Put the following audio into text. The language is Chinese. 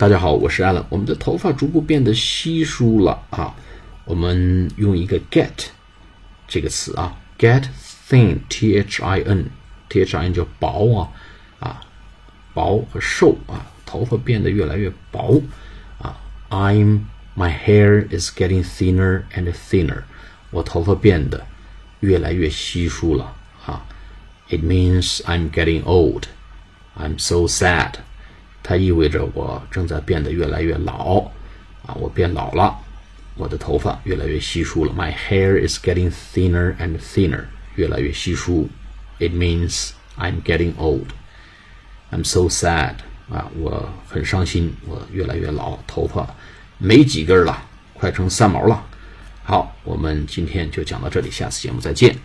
大家好，我是 Allen。我们的头发逐步变得稀疏了啊，我们用一个 get 这个词啊，get thin，t h i n，t h i n 叫薄啊啊，薄和瘦啊，头发变得越来越薄啊。I'm my hair is getting thinner and thinner，我头发变得越来越稀疏了啊。It means I'm getting old. I'm so sad. 它意味着我正在变得越来越老啊，我变老了，我的头发越来越稀疏了。My hair is getting thinner and thinner，越来越稀疏。It means I'm getting old. I'm so sad 啊，我很伤心，我越来越老，头发没几根了，快成三毛了。好，我们今天就讲到这里，下次节目再见。